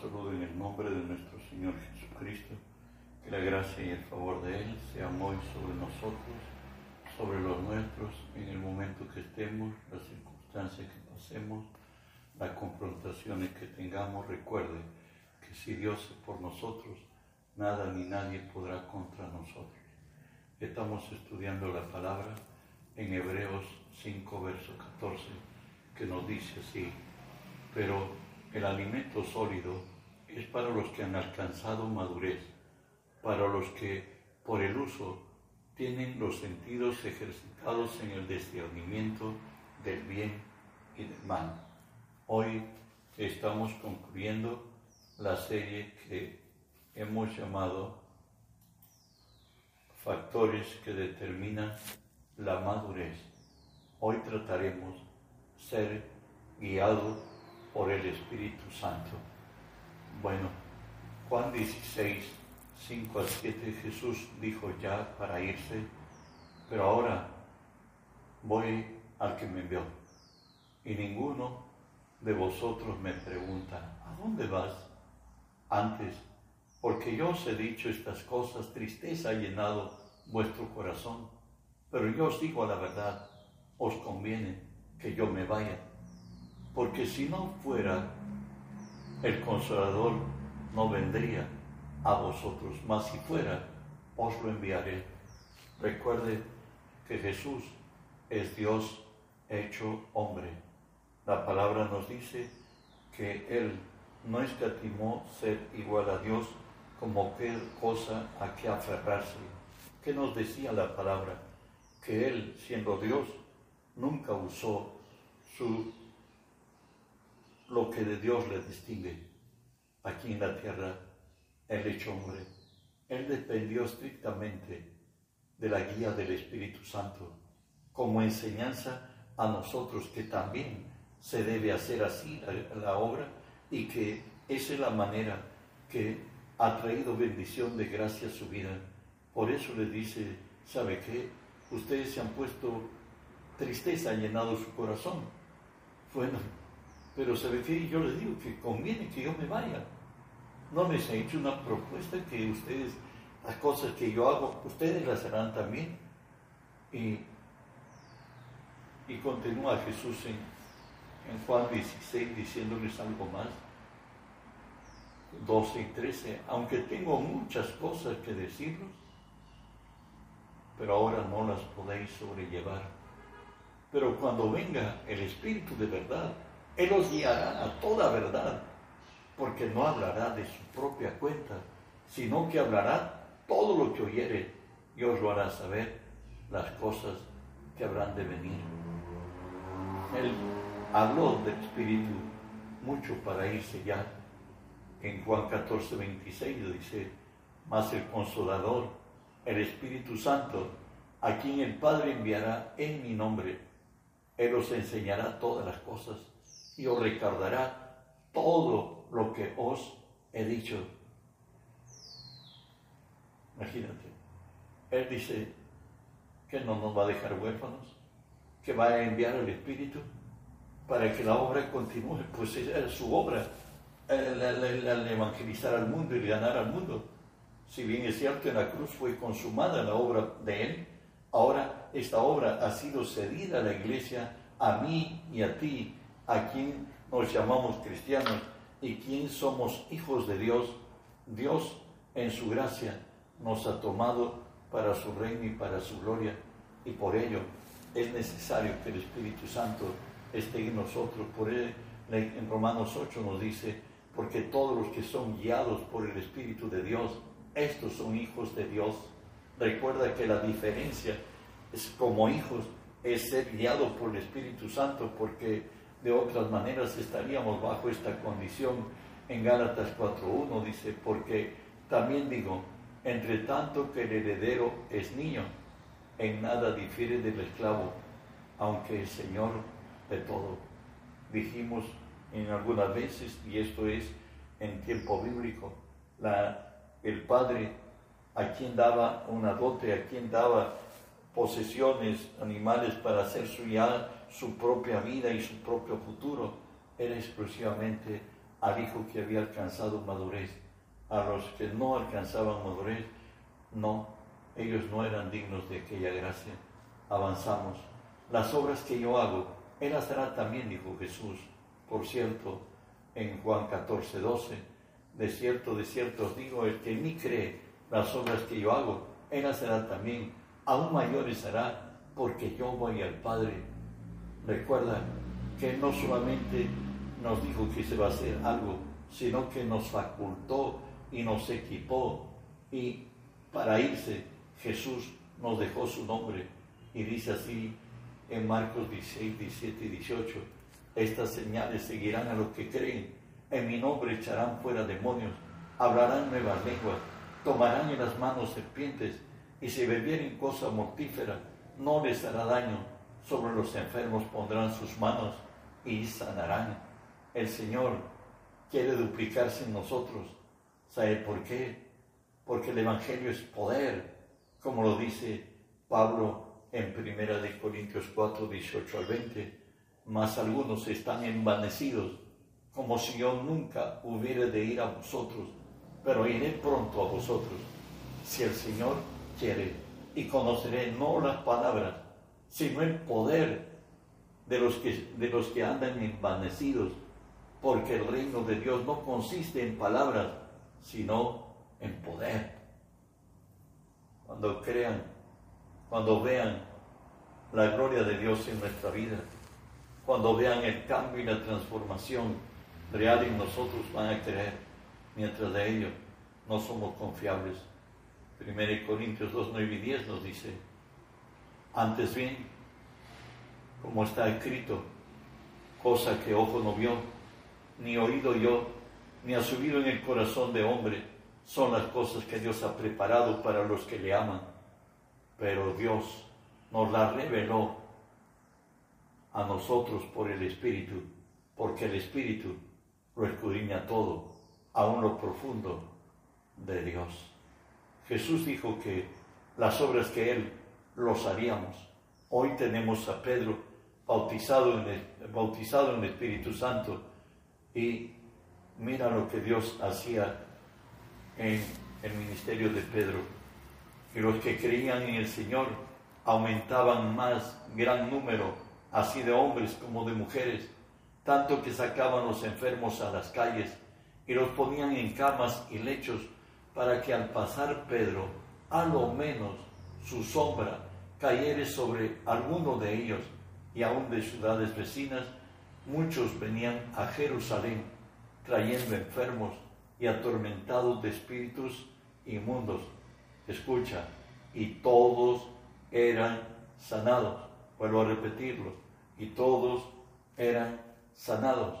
saludo en el nombre de nuestro Señor Jesucristo. Que la gracia y el favor de Él sean hoy sobre nosotros, sobre los nuestros, en el momento que estemos, las circunstancias que pasemos, las confrontaciones que tengamos. Recuerde que si Dios es por nosotros, nada ni nadie podrá contra nosotros. Estamos estudiando la palabra en Hebreos 5, verso 14, que nos dice así, pero el alimento sólido es para los que han alcanzado madurez, para los que por el uso tienen los sentidos ejercitados en el discernimiento del bien y del mal. Hoy estamos concluyendo la serie que hemos llamado Factores que determinan la madurez. Hoy trataremos ser guiado por el Espíritu Santo. Bueno, Juan 16, 5 al 7, Jesús dijo ya para irse, pero ahora voy al que me envió. Y ninguno de vosotros me pregunta, ¿a dónde vas? Antes, porque yo os he dicho estas cosas, tristeza ha llenado vuestro corazón, pero yo os digo la verdad, os conviene que yo me vaya porque si no fuera, el consolador no vendría a vosotros, mas si fuera, os lo enviaré. Recuerde que Jesús es Dios hecho hombre. La palabra nos dice que Él no escatimó ser igual a Dios como qué cosa a que aferrarse. ¿Qué nos decía la palabra? Que Él, siendo Dios, nunca usó su lo que de Dios le distingue aquí en la tierra, el hecho hombre. Él dependió estrictamente de la guía del Espíritu Santo como enseñanza a nosotros que también se debe hacer así la, obra y que esa es la manera que ha traído bendición de gracia a su vida. Por eso le dice, ¿sabe qué? Ustedes se han puesto tristeza, han llenado su corazón. Bueno, pero se refiere, yo les digo que conviene que yo me vaya. No les he hecho una propuesta que ustedes, las cosas que yo hago, ustedes las harán también. Y, y continúa Jesús en, en Juan 16 diciéndoles algo más. 12 y 13, aunque tengo muchas cosas que deciros, pero ahora no las podéis sobrellevar. Pero cuando venga el Espíritu de verdad, él os guiará a toda verdad, porque no hablará de su propia cuenta, sino que hablará todo lo que oyere y os lo hará saber las cosas que habrán de venir. Él habló del Espíritu mucho para irse ya. En Juan 14, 26 dice, mas el consolador, el Espíritu Santo, a quien el Padre enviará en mi nombre, Él os enseñará todas las cosas y os recordará todo lo que os he dicho. Imagínate, Él dice que no nos va a dejar huérfanos, que va a enviar el Espíritu para que la obra continúe, pues es su obra, el, evangelizar al mundo y ganar al mundo. Si bien es cierto en la cruz fue consumada la obra de Él, ahora esta obra ha sido cedida a la iglesia, a mí y a ti, a quien nos llamamos cristianos y quien somos hijos de Dios, Dios en su gracia nos ha tomado para su reino y para su gloria y por ello es necesario que el Espíritu Santo esté en nosotros. Por él, en Romanos 8 nos dice, porque todos los que son guiados por el Espíritu de Dios, estos son hijos de Dios. Recuerda que la diferencia es como hijos es ser guiados por el Espíritu Santo, porque de otras maneras estaríamos bajo esta condición. En Gálatas 4.1 dice, porque también digo, entre tanto que el heredero es niño, en nada difiere del esclavo, aunque el Señor de todo. Dijimos en algunas veces, y esto es en tiempo bíblico, la, el Padre a quien daba una dote, a quien daba posesiones, animales para hacer suya su propia vida y su propio futuro, era exclusivamente al hijo que había alcanzado madurez. A los que no alcanzaban madurez, no, ellos no eran dignos de aquella gracia. Avanzamos. Las obras que yo hago, Él las hará también, dijo Jesús. Por cierto, en Juan 14, 12, de cierto, de cierto os digo, el que en mí cree las obras que yo hago, Él las también. Aún mayores hará, porque yo voy al Padre. Recuerda que no solamente nos dijo que se va a hacer algo, sino que nos facultó y nos equipó. Y para irse, Jesús nos dejó su nombre. Y dice así en Marcos 16, 17 y 18, estas señales seguirán a los que creen. En mi nombre echarán fuera demonios, hablarán nuevas lenguas, tomarán en las manos serpientes, y si bebieren cosa mortífera, no les hará daño. Sobre los enfermos pondrán sus manos y sanarán el Señor quiere duplicarse en nosotros. ¿Sabe por qué? Porque el Evangelio es poder, como lo dice Pablo en Primera de Corintios 4, 18 al 20. Mas algunos están envanecidos, como si yo nunca hubiera de ir a vosotros, pero iré pronto a vosotros, si el Señor quiere, y conoceré no las palabras, sino el poder de los que, de los que andan envanecidos porque el reino de Dios no consiste en palabras, sino en poder. Cuando crean, cuando vean la gloria de Dios en nuestra vida, cuando vean el cambio y la transformación real en nosotros, van a creer, mientras de ello no somos confiables. 1 Corintios 2, 9 y 10 nos dice, antes bien, como está escrito, cosa que ojo no vio, ni oído yo, ni ha subido en el corazón de hombre, son las cosas que Dios ha preparado para los que le aman. Pero Dios nos las reveló a nosotros por el Espíritu, porque el Espíritu lo escudriña todo, aún lo profundo de Dios. Jesús dijo que las obras que Él los haríamos. Hoy tenemos a Pedro bautizado en el, bautizado en el Espíritu Santo y mira lo que Dios hacía en el ministerio de Pedro. Y los que creían en el Señor aumentaban más, gran número, así de hombres como de mujeres, tanto que sacaban los enfermos a las calles y los ponían en camas y lechos para que al pasar Pedro, a lo menos su sombra cayere sobre alguno de ellos y aún de ciudades vecinas muchos venían a Jerusalén trayendo enfermos y atormentados de espíritus inmundos. Escucha, y todos eran sanados. Vuelvo a repetirlo, y todos eran sanados.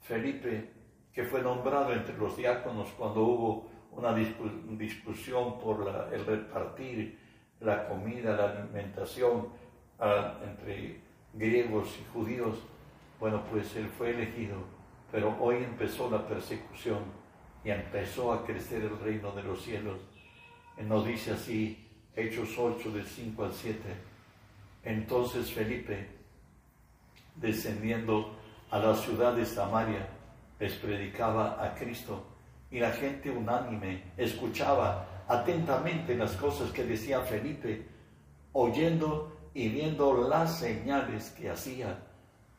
Felipe, que fue nombrado entre los diáconos cuando hubo una discusión por el repartir la comida, la alimentación entre griegos y judíos, bueno, pues él fue elegido, pero hoy empezó la persecución y empezó a crecer el reino de los cielos. Él nos dice así, Hechos 8 del 5 al 7. Entonces Felipe, descendiendo a la ciudad de Samaria, les predicaba a Cristo y la gente unánime escuchaba atentamente las cosas que decía Felipe, oyendo y viendo las señales que hacía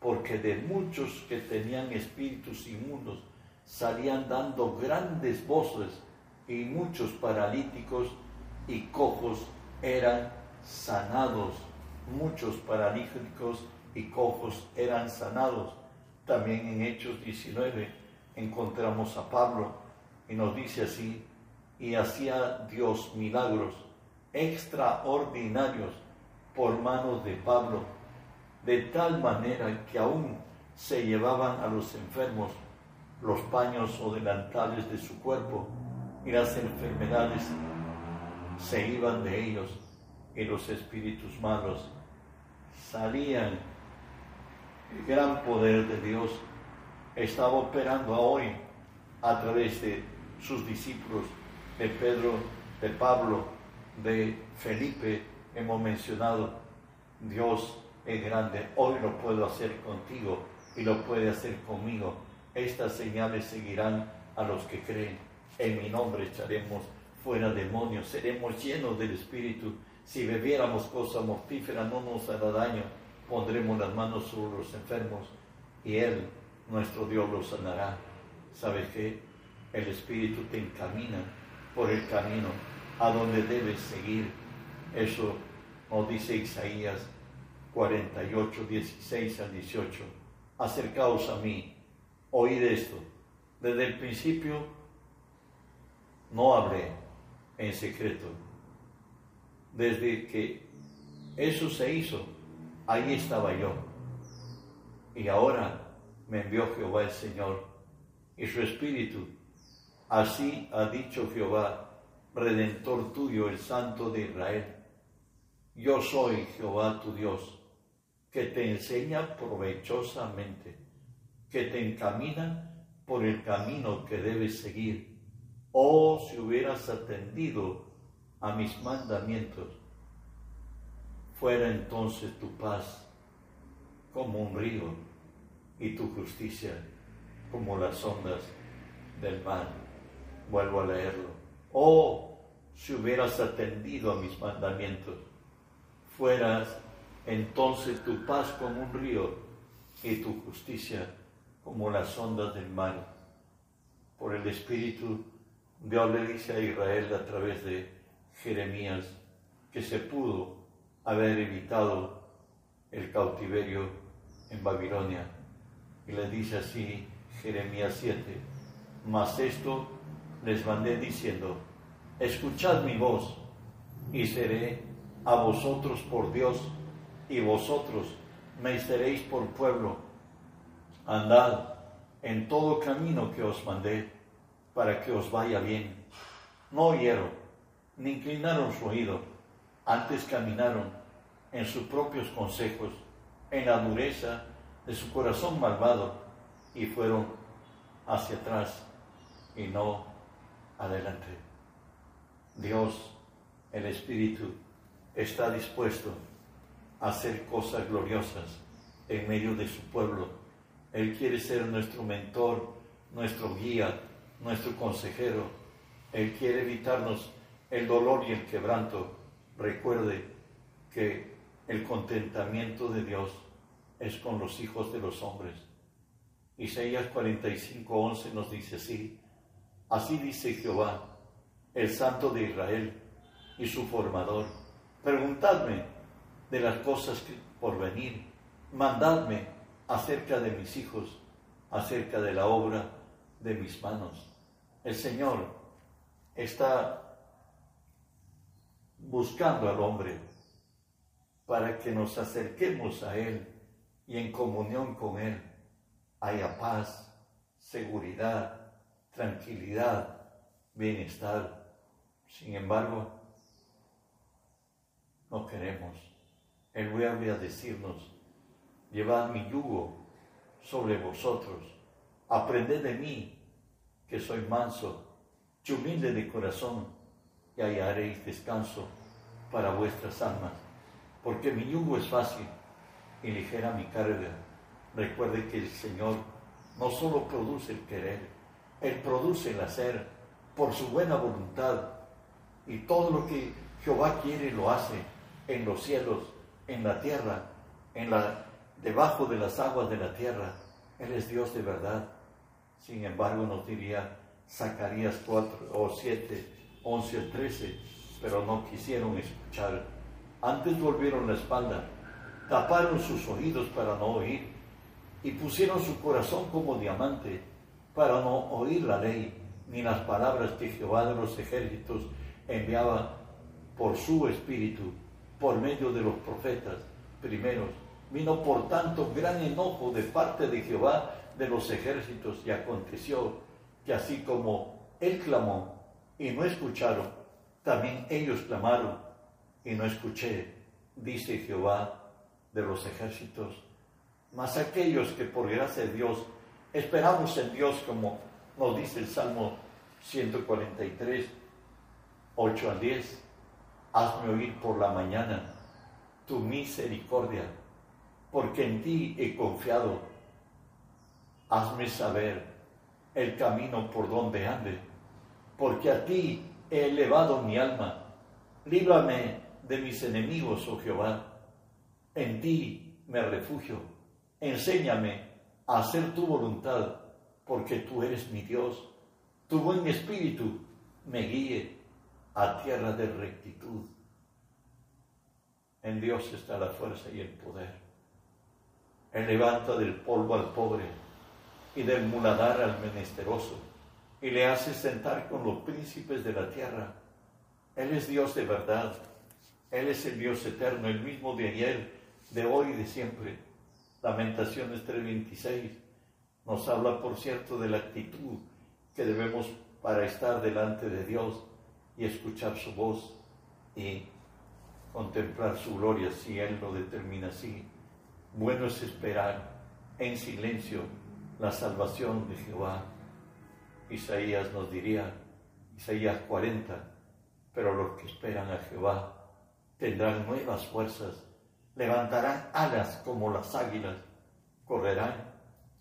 porque de muchos que tenían espíritus inmundos salían dando grandes voces y muchos paralíticos y cojos eran sanados. Muchos paralíticos y cojos eran sanados. También en Hechos 19 encontramos a Pablo y nos dice así, y hacía Dios milagros extraordinarios por manos de Pablo de tal manera que aún se llevaban a los enfermos los paños o delantales de su cuerpo y las enfermedades se iban de ellos y los espíritus malos salían. El gran poder de Dios estaba operando hoy a través de sus discípulos, de Pedro, de Pablo, de Felipe, hemos mencionado. Dios es grande. Hoy lo puedo hacer contigo y lo puede hacer conmigo. Estas señales seguirán a los que creen. En mi nombre echaremos fuera demonios, seremos llenos del Espíritu. Si bebiéramos cosa mortífera no nos hará daño. Pondremos las manos sobre los enfermos y Él, nuestro Dios, los sanará. ¿Sabes qué? El Espíritu te encamina por el camino a donde debes seguir. Eso nos dice Isaías 48, 16 al 18. Acercaos a mí, oíd esto. Desde el principio no hablé en secreto. Desde que eso se hizo, ahí estaba yo. Y ahora me envió Jehová el Señor y su Espíritu. Así ha dicho Jehová, Redentor tuyo, el Santo de Israel. Yo soy Jehová tu Dios, que te enseña provechosamente, que te encamina por el camino que debes seguir. Oh, si hubieras atendido a mis mandamientos, fuera entonces tu paz como un río y tu justicia como las ondas del mar. Vuelvo a leerlo. Oh, si hubieras atendido a mis mandamientos, fueras entonces tu paz como un río y tu justicia como las ondas del mar. Por el Espíritu, Dios le dice a Israel a través de Jeremías que se pudo haber evitado el cautiverio en Babilonia. Y le dice así Jeremías 7, mas esto les mandé diciendo, escuchad mi voz y seré a vosotros por Dios y vosotros me seréis por pueblo. Andad en todo camino que os mandé para que os vaya bien. No oyeron, ni inclinaron su oído, antes caminaron en sus propios consejos, en la dureza de su corazón malvado, y fueron hacia atrás y no adelante. Dios, el Espíritu, está dispuesto a hacer cosas gloriosas en medio de su pueblo. Él quiere ser nuestro mentor, nuestro guía, nuestro consejero. Él quiere evitarnos el dolor y el quebranto. Recuerde que el contentamiento de Dios es con los hijos de los hombres. Isaías 45:11 nos dice así, así dice Jehová, el Santo de Israel y su formador Preguntadme de las cosas que por venir. Mandadme acerca de mis hijos, acerca de la obra de mis manos. El Señor está buscando al hombre para que nos acerquemos a Él y en comunión con Él haya paz, seguridad, tranquilidad, bienestar. Sin embargo, no queremos. Él vuelve a decirnos, llevad mi yugo sobre vosotros, aprended de mí, que soy manso y humilde de corazón, y hallaréis descanso para vuestras almas, porque mi yugo es fácil y ligera mi carga. Recuerde que el Señor no solo produce el querer, Él produce el hacer por su buena voluntad, y todo lo que Jehová quiere lo hace en los cielos, en la tierra, en la, debajo de las aguas de la tierra. Él es Dios de verdad. Sin embargo, nos diría Zacarías 4 o 7, 11 o 13, pero no quisieron escuchar. Antes volvieron la espalda, taparon sus oídos para no oír y pusieron su corazón como diamante para no oír la ley ni las palabras que Jehová de los ejércitos enviaba por su espíritu por medio de los profetas primeros. Vino por tanto gran enojo de parte de Jehová de los ejércitos y aconteció que así como él clamó y no escucharon, también ellos clamaron y no escuché, dice Jehová de los ejércitos. Mas aquellos que por gracia de Dios esperamos en Dios como nos dice el Salmo 143, 8 al 10, hazme oír por la mañana tu misericordia, porque en ti he confiado. hazme saber el camino por donde ande, porque a ti he elevado mi alma. Líbrame de mis enemigos, oh Jehová. En ti me refugio. Enséñame hacer tu voluntad, porque tú eres mi Dios. Tu buen espíritu me guíe a tierra de rectitud. En Dios está la fuerza y el poder. Él levanta del polvo al pobre y del muladar al menesteroso y le hace sentar con los príncipes de la tierra. Él es Dios de verdad. Él es el Dios eterno, el mismo de ayer, de hoy y de siempre. Lamentaciones 3:26 nos habla, por cierto, de la actitud que debemos para estar delante de Dios y escuchar su voz y contemplar su gloria si Él lo determina así. Bueno es esperar en silencio la salvación de Jehová. Isaías nos diría, Isaías 40, pero los que esperan a Jehová tendrán nuevas fuerzas, levantarán alas como las águilas, correrán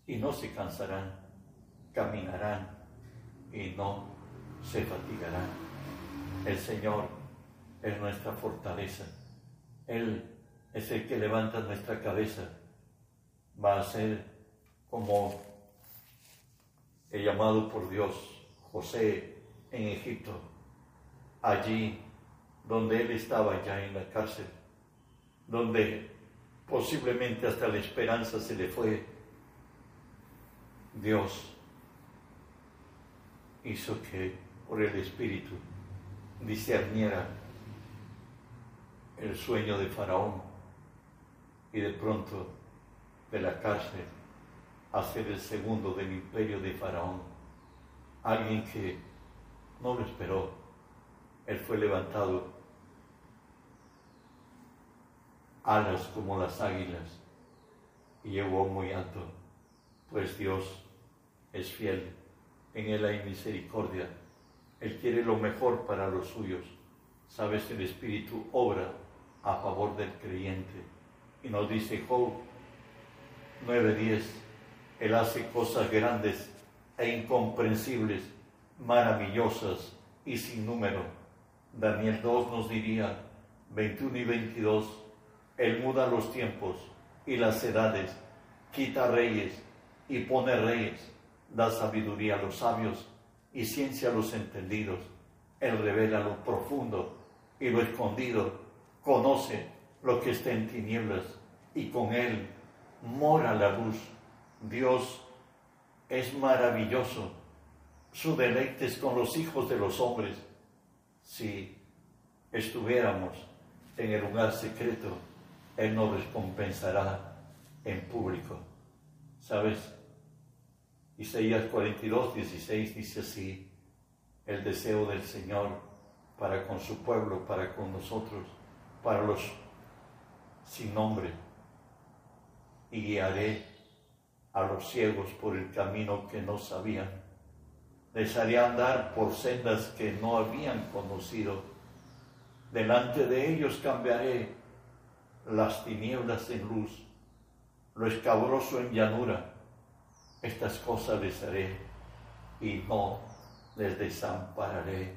y no se cansarán, caminarán y no se fatigarán. El Señor es nuestra fortaleza. Él es el que levanta nuestra cabeza. Va a ser como el llamado por Dios José en Egipto, allí donde él estaba ya en la cárcel, donde posiblemente hasta la esperanza se le fue. Dios hizo que por el Espíritu discerniera el sueño de Faraón y de pronto de la cárcel a ser el segundo del imperio de Faraón. Alguien que no lo esperó. Él fue levantado alas como las águilas y llegó muy alto, pues Dios es fiel, en Él hay misericordia, Él quiere lo mejor para los suyos. Sabes, el Espíritu obra a favor del creyente. Y nos dice Job 9:10, Él hace cosas grandes e incomprensibles, maravillosas y sin número. Daniel 2 nos diría, 21 y 22, Él muda los tiempos y las edades, quita reyes y pone reyes, da sabiduría a los sabios y ciencia a los entendidos. Él revela lo profundo y lo escondido, conoce lo que está en tinieblas y con Él mora la luz. Dios es maravilloso. Su deleite es con los hijos de los hombres. Si estuviéramos en el lugar secreto, Él nos recompensará en público. ¿Sabes? Isaías 42, 16 dice así, el deseo del Señor para con su pueblo, para con nosotros, para los sin nombre, y guiaré a los ciegos por el camino que no sabían. Les haré andar por sendas que no habían conocido. Delante de ellos cambiaré las tinieblas en luz, lo escabroso en llanura. Estas cosas les haré y no les desampararé.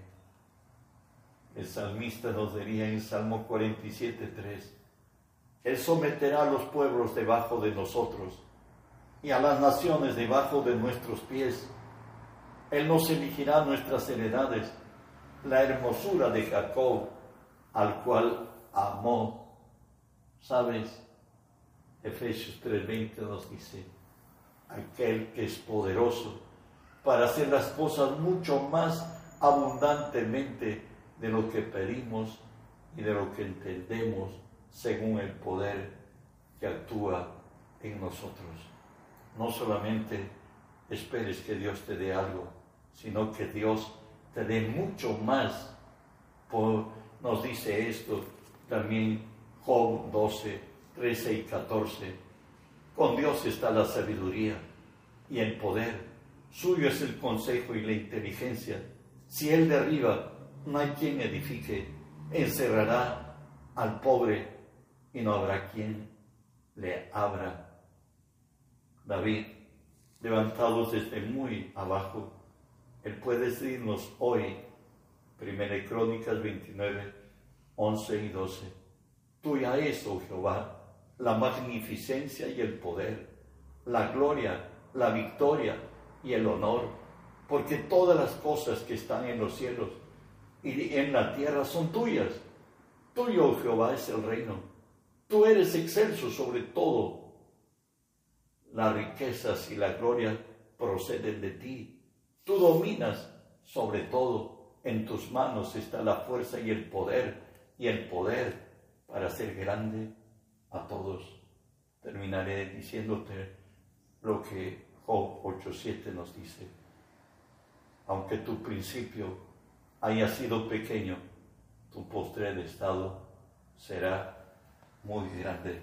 El salmista nos diría en Salmo 47.3, Él someterá a los pueblos debajo de nosotros y a las naciones debajo de nuestros pies. Él nos elegirá nuestras heredades, la hermosura de Jacob, al cual amó. ¿Sabes? Efesios 3:20 nos dice, aquel que es poderoso para hacer las cosas mucho más abundantemente de lo que pedimos y de lo que entendemos según el poder que actúa en nosotros no solamente esperes que Dios te dé algo, sino que Dios te dé mucho más. nos dice esto también Job 12, 13 y 14. Con Dios está la sabiduría y el poder. Suyo es el consejo y la inteligencia. Si Él derriba, no hay quien edifique. Encerrará al pobre y no habrá quien le abra David levantados desde muy abajo, Él puede decirnos hoy, Primera Crónicas 29, 11 y 12, Tuya es, oh Jehová, la magnificencia y el poder, la gloria, la victoria y el honor, porque todas las cosas que están en los cielos y en la tierra son tuyas. Tuyo, oh Jehová, es el reino. Tú eres excelso sobre todo las riquezas y la gloria proceden de ti. Tú dominas sobre todo. En tus manos está la fuerza y el poder y el poder para ser grande a todos. Terminaré diciéndote lo que Job 8.7 nos dice. Aunque tu principio haya sido pequeño, tu postrer estado será muy grande.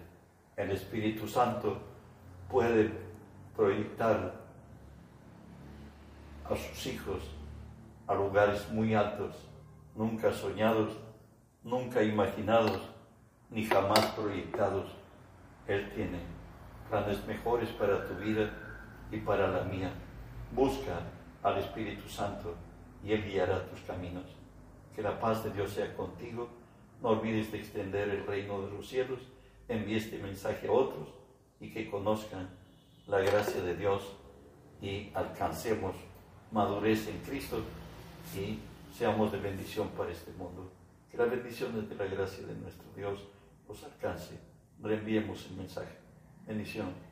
El Espíritu Santo puede proyectar a sus hijos a lugares muy altos, nunca soñados, nunca imaginados, ni jamás proyectados. Él tiene planes mejores para tu vida y para la mía. Busca al Espíritu Santo y Él guiará tus caminos. Que la paz de Dios sea contigo. No olvides de extender el reino de los cielos. Envíe este mensaje a otros y que conozcan la gracia de Dios y alcancemos madurez en Cristo y seamos de bendición para este mundo. Que la bendición de la gracia de nuestro Dios los alcance. Reenviemos el mensaje. Bendición.